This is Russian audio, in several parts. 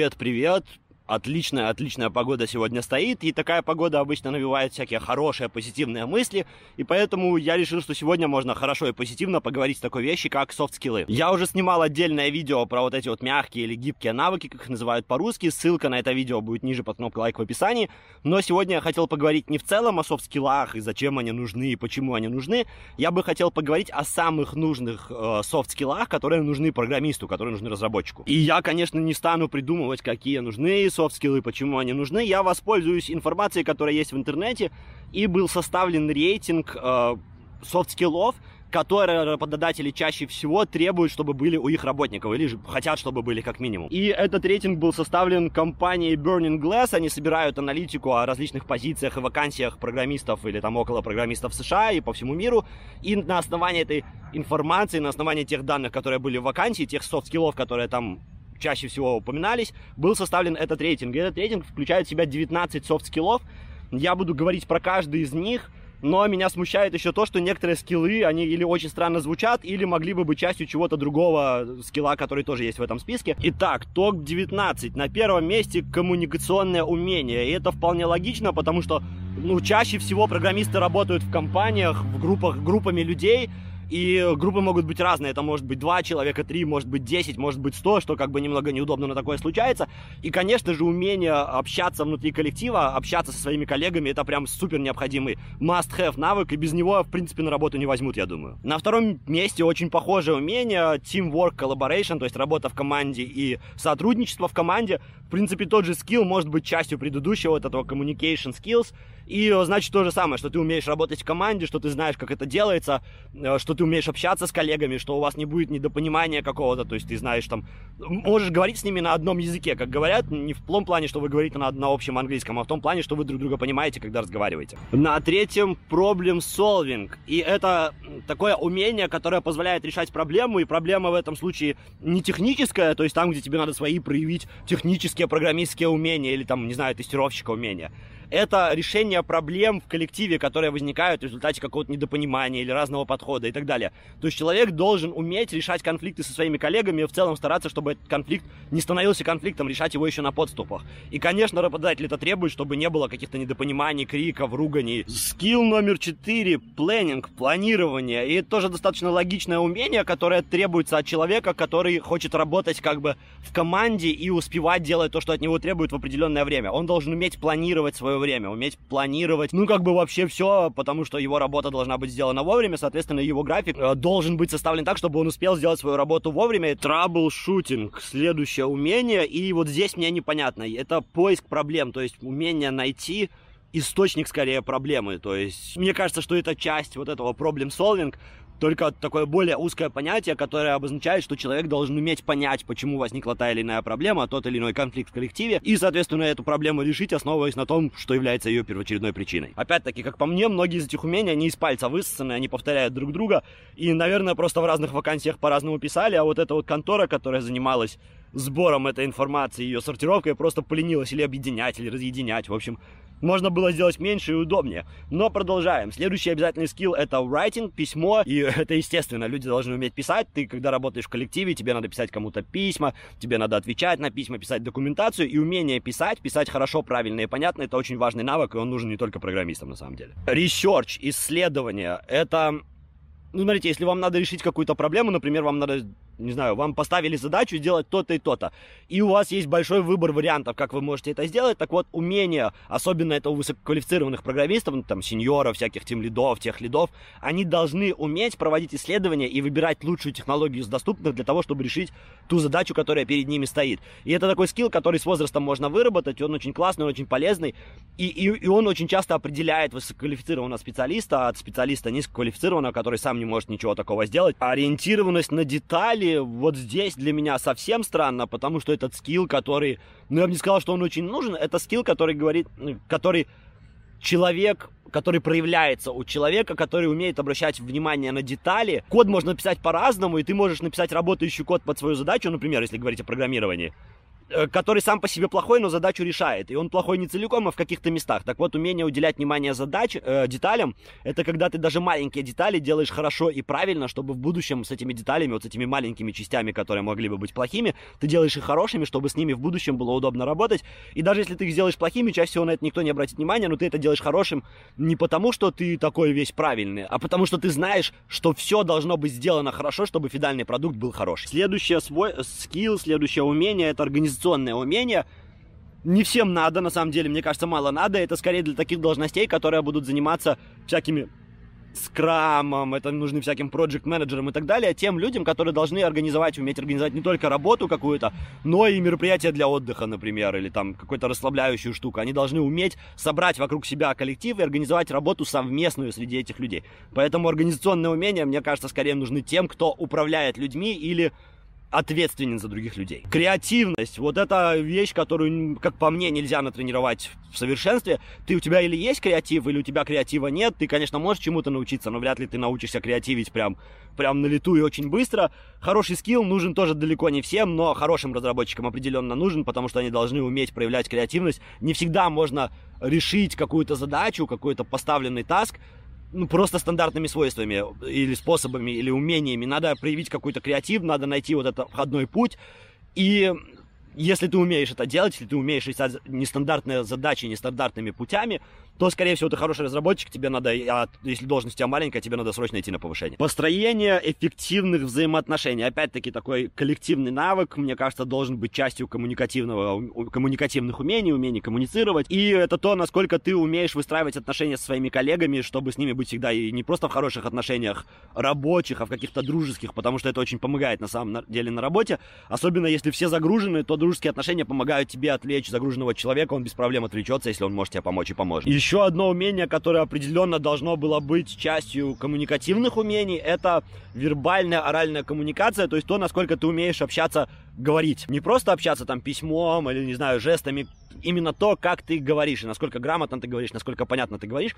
Привет, привет. Отличная, отличная погода сегодня стоит, и такая погода обычно навевает всякие хорошие, позитивные мысли, и поэтому я решил, что сегодня можно хорошо и позитивно поговорить о такой вещи, как soft skill ы. Я уже снимал отдельное видео про вот эти вот мягкие или гибкие навыки, как их называют по-русски, ссылка на это видео будет ниже под кнопкой лайк в описании, но сегодня я хотел поговорить не в целом о soft skill ах и зачем они нужны и почему они нужны, я бы хотел поговорить о самых нужных э, soft skill ах, которые нужны программисту, которые нужны разработчику. И я, конечно, не стану придумывать, какие нужны soft skill ы, почему они нужны. Я воспользуюсь информацией, которая есть в интернете, и был составлен рейтинг э, soft skill ов, которые работодатели чаще всего требуют, чтобы были у их работников, или же хотят, чтобы были как минимум. И этот рейтинг был составлен компанией Burning Glass, они собирают аналитику о различных позициях и вакансиях программистов или там около программистов США и по всему миру, и на основании этой информации, на основании тех данных, которые были в вакансии, тех soft skill ов, которые там чаще всего упоминались, был составлен этот рейтинг. И этот рейтинг включает в себя 19 soft skill ов. Я буду говорить про каждый из них, но меня смущает еще то, что некоторые скиллы, они или очень странно звучат, или могли бы быть частью чего-то другого скилла, который тоже есть в этом списке. Итак, топ-19. На первом месте коммуникационное умение. И это вполне логично, потому что ну, чаще всего программисты работают в компаниях, в группах, группами людей, и группы могут быть разные. Это может быть два человека, три, может быть 10, может быть 100, что как бы немного неудобно, но такое случается. И, конечно же, умение общаться внутри коллектива, общаться со своими коллегами, это прям супер необходимый must-have навык, и без него, в принципе, на работу не возьмут, я думаю. На втором месте очень похожее умение teamwork, collaboration, то есть работа в команде и сотрудничество в команде. В принципе, тот же скилл может быть частью предыдущего вот этого communication skills, и значит то же самое, что ты умеешь работать в команде, что ты знаешь, как это делается, э, что ты умеешь общаться с коллегами, что у вас не будет недопонимания какого-то, то есть ты знаешь там, можешь говорить с ними на одном языке, как говорят, не в том плане, что вы говорите на, на общем английском, а в том плане, что вы друг друга понимаете, когда разговариваете. На третьем problem solving, и это такое умение, которое позволяет решать проблему, и проблема в этом случае не техническая, то есть там, где тебе надо свои проявить технические программистские умения или там, не знаю, тестировщика умения, это решение проблем в коллективе, которые возникают в результате какого-то недопонимания или разного подхода и так далее. То есть человек должен уметь решать конфликты со своими коллегами и в целом стараться, чтобы этот конфликт не становился конфликтом, решать его еще на подступах. И, конечно, работодатель это требует, чтобы не было каких-то недопониманий, криков, руганий. Skill номер четыре – planning, планирование. И это тоже достаточно логичное умение, которое требуется от человека, который хочет работать как бы в команде и успевать делать то, что от него требует в определенное время. Он должен уметь планировать свое время, уметь планировать, ну, как бы вообще все, потому что его работа должна быть сделана вовремя, соответственно, его график э, должен быть составлен так, чтобы он успел сделать свою работу вовремя. Troubleshooting, следующее умение, и вот здесь мне непонятно, это поиск проблем, то есть умение найти источник скорее проблемы. То есть мне кажется, что это часть вот этого проблем solving, только такое более узкое понятие, которое обозначает, что человек должен уметь понять, почему возникла та или иная проблема, тот или иной конфликт в коллективе, и, соответственно, эту проблему решить, основываясь на том, что является ее первоочередной причиной. Опять-таки, как по мне, многие из этих умений, они из пальца высосаны, они повторяют друг друга, и, наверное, просто в разных вакансиях по-разному писали, а вот эта вот контора, которая занималась сбором этой информации, ее сортировкой, просто поленилась или объединять, или разъединять. В общем, можно было сделать меньше и удобнее. Но продолжаем. Следующий обязательный скилл это writing, письмо. И это естественно, люди должны уметь писать. Ты, когда работаешь в коллективе, тебе надо писать кому-то письма, тебе надо отвечать на письма, писать документацию. И умение писать, писать хорошо, правильно и понятно, это очень важный навык, и он нужен не только программистам на самом деле. Research, исследование, это ну, смотрите, если вам надо решить какую-то проблему, например, вам надо не знаю, вам поставили задачу сделать то-то и то-то, и у вас есть большой выбор вариантов, как вы можете это сделать, так вот, умение, особенно это у высококвалифицированных программистов, ну, там, сеньоров, всяких тем лидов, тех лидов, они должны уметь проводить исследования и выбирать лучшую технологию из доступных для того, чтобы решить ту задачу, которая перед ними стоит. И это такой скилл, который с возрастом можно выработать, он очень классный, он очень полезный, и, и, и он очень часто определяет высококвалифицированного специалиста от специалиста низкоквалифицированного, который сам не может ничего такого сделать. Ориентированность на детали вот здесь для меня совсем странно, потому что этот скилл, который, ну я бы не сказал, что он очень нужен, это скилл, который говорит, ну, который человек, который проявляется у человека, который умеет обращать внимание на детали. Код можно написать по-разному, и ты можешь написать работающий код под свою задачу, например, если говорить о программировании, который сам по себе плохой, но задачу решает. И он плохой не целиком, а в каких-то местах. Так вот, умение уделять внимание задач, э, деталям, это когда ты даже маленькие детали делаешь хорошо и правильно, чтобы в будущем с этими деталями, вот с этими маленькими частями, которые могли бы быть плохими, ты делаешь их хорошими, чтобы с ними в будущем было удобно работать. И даже если ты их сделаешь плохими, чаще всего на это никто не обратит внимания, но ты это делаешь хорошим не потому, что ты такой весь правильный, а потому что ты знаешь, что все должно быть сделано хорошо, чтобы финальный продукт был хороший. Следующее свой скилл, следующее умение это организация организационное умение. Не всем надо, на самом деле, мне кажется, мало надо. Это скорее для таких должностей, которые будут заниматься всякими скрамом, это нужны всяким проект менеджерам и так далее, тем людям, которые должны организовать, уметь организовать не только работу какую-то, но и мероприятия для отдыха, например, или там какую-то расслабляющую штуку. Они должны уметь собрать вокруг себя коллектив и организовать работу совместную среди этих людей. Поэтому организационные умения, мне кажется, скорее нужны тем, кто управляет людьми или ответственен за других людей. Креативность, вот это вещь, которую, как по мне, нельзя натренировать в совершенстве. Ты у тебя или есть креатив, или у тебя креатива нет. Ты, конечно, можешь чему-то научиться, но вряд ли ты научишься креативить прям, прям на лету и очень быстро. Хороший скилл нужен тоже далеко не всем, но хорошим разработчикам определенно нужен, потому что они должны уметь проявлять креативность. Не всегда можно решить какую-то задачу, какой-то поставленный таск, ну, просто стандартными свойствами или способами, или умениями. Надо проявить какой-то креатив, надо найти вот этот входной путь. И если ты умеешь это делать, если ты умеешь решать нестандартные задачи нестандартными путями, то, скорее всего, ты хороший разработчик, тебе надо, а если должность у тебя маленькая, тебе надо срочно идти на повышение. Построение эффективных взаимоотношений. Опять-таки, такой коллективный навык, мне кажется, должен быть частью коммуникативного, коммуникативных умений, умений коммуницировать. И это то, насколько ты умеешь выстраивать отношения со своими коллегами, чтобы с ними быть всегда и не просто в хороших отношениях рабочих, а в каких-то дружеских, потому что это очень помогает на самом деле на работе. Особенно если все загружены, то дружеские отношения помогают тебе отвлечь загруженного человека, он без проблем отвлечется, если он может тебе помочь и поможет. Еще одно умение, которое определенно должно было быть частью коммуникативных умений, это вербальная оральная коммуникация, то есть то, насколько ты умеешь общаться, говорить. Не просто общаться там письмом или, не знаю, жестами, именно то, как ты говоришь, и насколько грамотно ты говоришь, насколько понятно ты говоришь.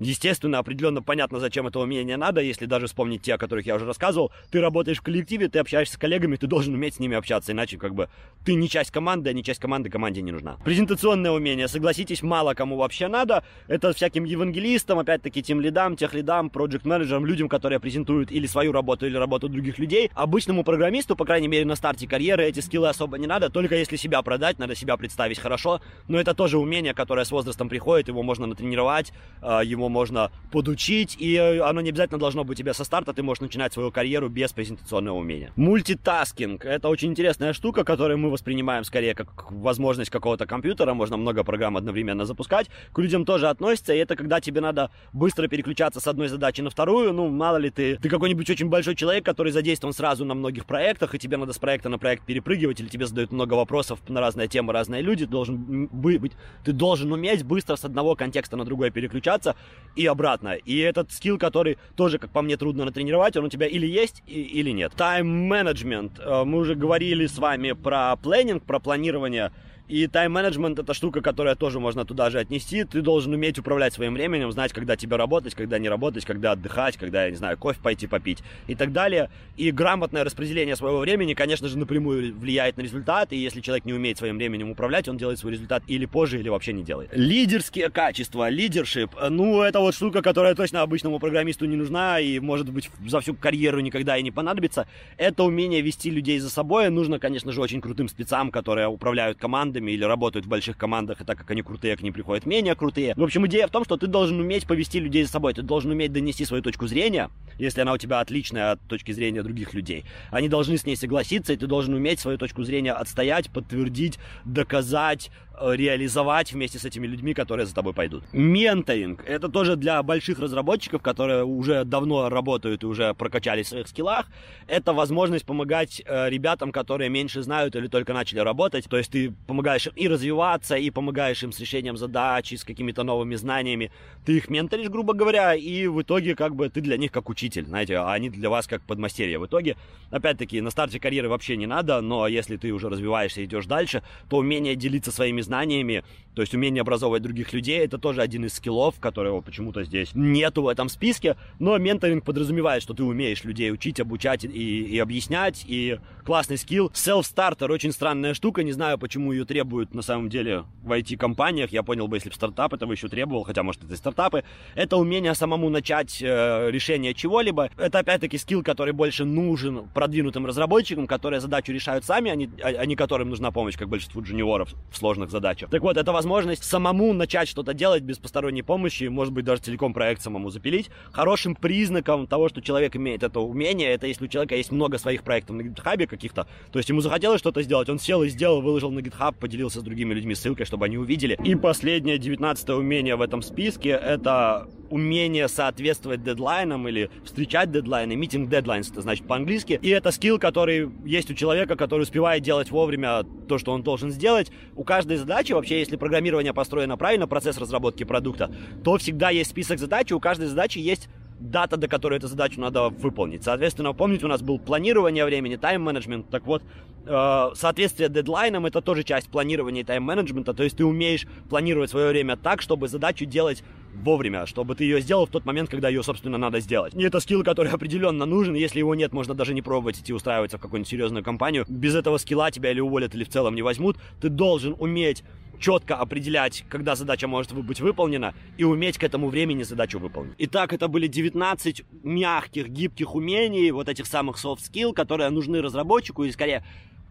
Естественно, определенно понятно, зачем это умение надо, если даже вспомнить те, о которых я уже рассказывал. Ты работаешь в коллективе, ты общаешься с коллегами, ты должен уметь с ними общаться, иначе как бы ты не часть команды, а не часть команды команде не нужна. Презентационное умение, согласитесь, мало кому вообще надо. Это всяким евангелистам, опять-таки, тем лидам, тех лидам, проект менеджерам людям, которые презентуют или свою работу, или работу других людей. Обычному программисту, по крайней мере, на старте карьеры эти скиллы особо не надо, только если себя продать, надо себя представить хорошо. Но это тоже умение, которое с возрастом приходит, его можно натренировать, а, его можно подучить, и э, оно не обязательно должно быть у тебя со старта, ты можешь начинать свою карьеру без презентационного умения. Мультитаскинг — это очень интересная штука, которую мы воспринимаем скорее как возможность какого-то компьютера, можно много программ одновременно запускать, к людям тоже относится, и это когда тебе надо быстро переключаться с одной задачи на вторую, ну, мало ли ты, ты какой-нибудь очень большой человек, который задействован сразу на многих проектах, и тебе надо с проекта на проект перепрыгивать, или тебе задают много вопросов на разные темы, разные люди, должен быть, ты должен уметь быстро с одного контекста на другой переключаться, и обратно. И этот скилл, который тоже, как по мне, трудно натренировать, он у тебя или есть, или нет. Тайм-менеджмент. Э, мы уже говорили с вами про планинг, про планирование и тайм-менеджмент это штука, которая тоже можно туда же отнести. Ты должен уметь управлять своим временем, знать, когда тебе работать, когда не работать, когда отдыхать, когда, я не знаю, кофе пойти попить и так далее. И грамотное распределение своего времени, конечно же, напрямую влияет на результат. И если человек не умеет своим временем управлять, он делает свой результат или позже, или вообще не делает. Лидерские качества, лидершип. Ну, это вот штука, которая точно обычному программисту не нужна и, может быть, за всю карьеру никогда и не понадобится. Это умение вести людей за собой. Нужно, конечно же, очень крутым спецам, которые управляют командой командами или работают в больших командах, и так как они крутые, к ним приходят менее крутые. В общем, идея в том, что ты должен уметь повести людей за собой, ты должен уметь донести свою точку зрения, если она у тебя отличная от точки зрения других людей. Они должны с ней согласиться, и ты должен уметь свою точку зрения отстоять, подтвердить, доказать, Э, реализовать вместе с этими людьми, которые за тобой пойдут. Менторинг. Это тоже для больших разработчиков, которые уже давно работают и уже прокачались в своих скиллах. Это возможность помогать э, ребятам, которые меньше знают или только начали работать. То есть ты помогаешь помогаешь им и развиваться, и помогаешь им с решением задач, и с какими-то новыми знаниями. Ты их менторишь, грубо говоря, и в итоге как бы ты для них как учитель, знаете, а они для вас как подмастерье. В итоге, опять-таки, на старте карьеры вообще не надо, но если ты уже развиваешься и идешь дальше, то умение делиться своими знаниями, то есть умение образовывать других людей, это тоже один из скиллов, которого почему-то здесь нету в этом списке, но менторинг подразумевает, что ты умеешь людей учить, обучать и, и объяснять, и классный скилл. Self-starter очень странная штука, не знаю, почему ее требуют на самом деле в IT-компаниях, я понял бы, если бы стартап этого еще требовал, хотя, может, это и стартапы, это умение самому начать э, решение чего-либо, это опять-таки скилл, который больше нужен продвинутым разработчикам, которые задачу решают сами, а не, а, а не которым нужна помощь, как большинству джуниоров в сложных задачах. Так вот, это возможность самому начать что-то делать без посторонней помощи, может быть, даже целиком проект самому запилить. Хорошим признаком того, что человек имеет это умение, это если у человека есть много своих проектов на GitHub каких-то, то есть ему захотелось что-то сделать, он сел и сделал, выложил на GitHub, поделился с другими людьми ссылкой, чтобы они увидели. И последнее, 19 умение в этом списке, это умение соответствовать дедлайнам или встречать дедлайны, митинг deadlines, это значит по-английски. И это скилл, который есть у человека, который успевает делать вовремя то, что он должен сделать. У каждой задачи, вообще, если программирование построено правильно, процесс разработки продукта, то всегда есть список задач, и у каждой задачи есть дата, до которой эту задачу надо выполнить. Соответственно, помните, у нас был планирование времени, тайм-менеджмент. Так вот, э, соответствие дедлайнам это тоже часть планирования и тайм-менеджмента. То есть ты умеешь планировать свое время так, чтобы задачу делать вовремя, чтобы ты ее сделал в тот момент, когда ее, собственно, надо сделать. И это скилл, который определенно нужен. Если его нет, можно даже не пробовать идти устраиваться в какую-нибудь серьезную компанию. Без этого скилла тебя или уволят, или в целом не возьмут. Ты должен уметь четко определять, когда задача может быть выполнена, и уметь к этому времени задачу выполнить. Итак, это были 19 мягких, гибких умений, вот этих самых soft skill, которые нужны разработчику, и скорее,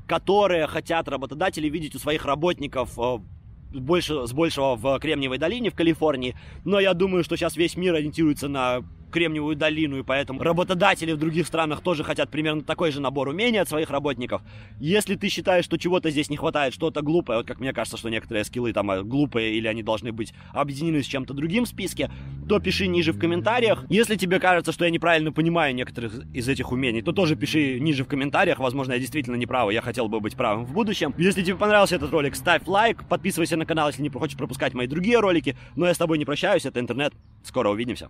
которые хотят работодатели видеть у своих работников э, больше, с большего в Кремниевой долине в Калифорнии. Но я думаю, что сейчас весь мир ориентируется на Кремниевую долину, и поэтому работодатели в других странах тоже хотят примерно такой же набор умений от своих работников. Если ты считаешь, что чего-то здесь не хватает, что-то глупое, вот как мне кажется, что некоторые скиллы там э, глупые или они должны быть объединены с чем-то другим в списке, то пиши ниже в комментариях. Если тебе кажется, что я неправильно понимаю некоторых из этих умений, то тоже пиши ниже в комментариях. Возможно, я действительно не прав, я хотел бы быть правым в будущем. Если тебе понравился этот ролик, ставь лайк, подписывайся на канал, если не хочешь пропускать мои другие ролики. Но я с тобой не прощаюсь, это интернет. Скоро увидимся.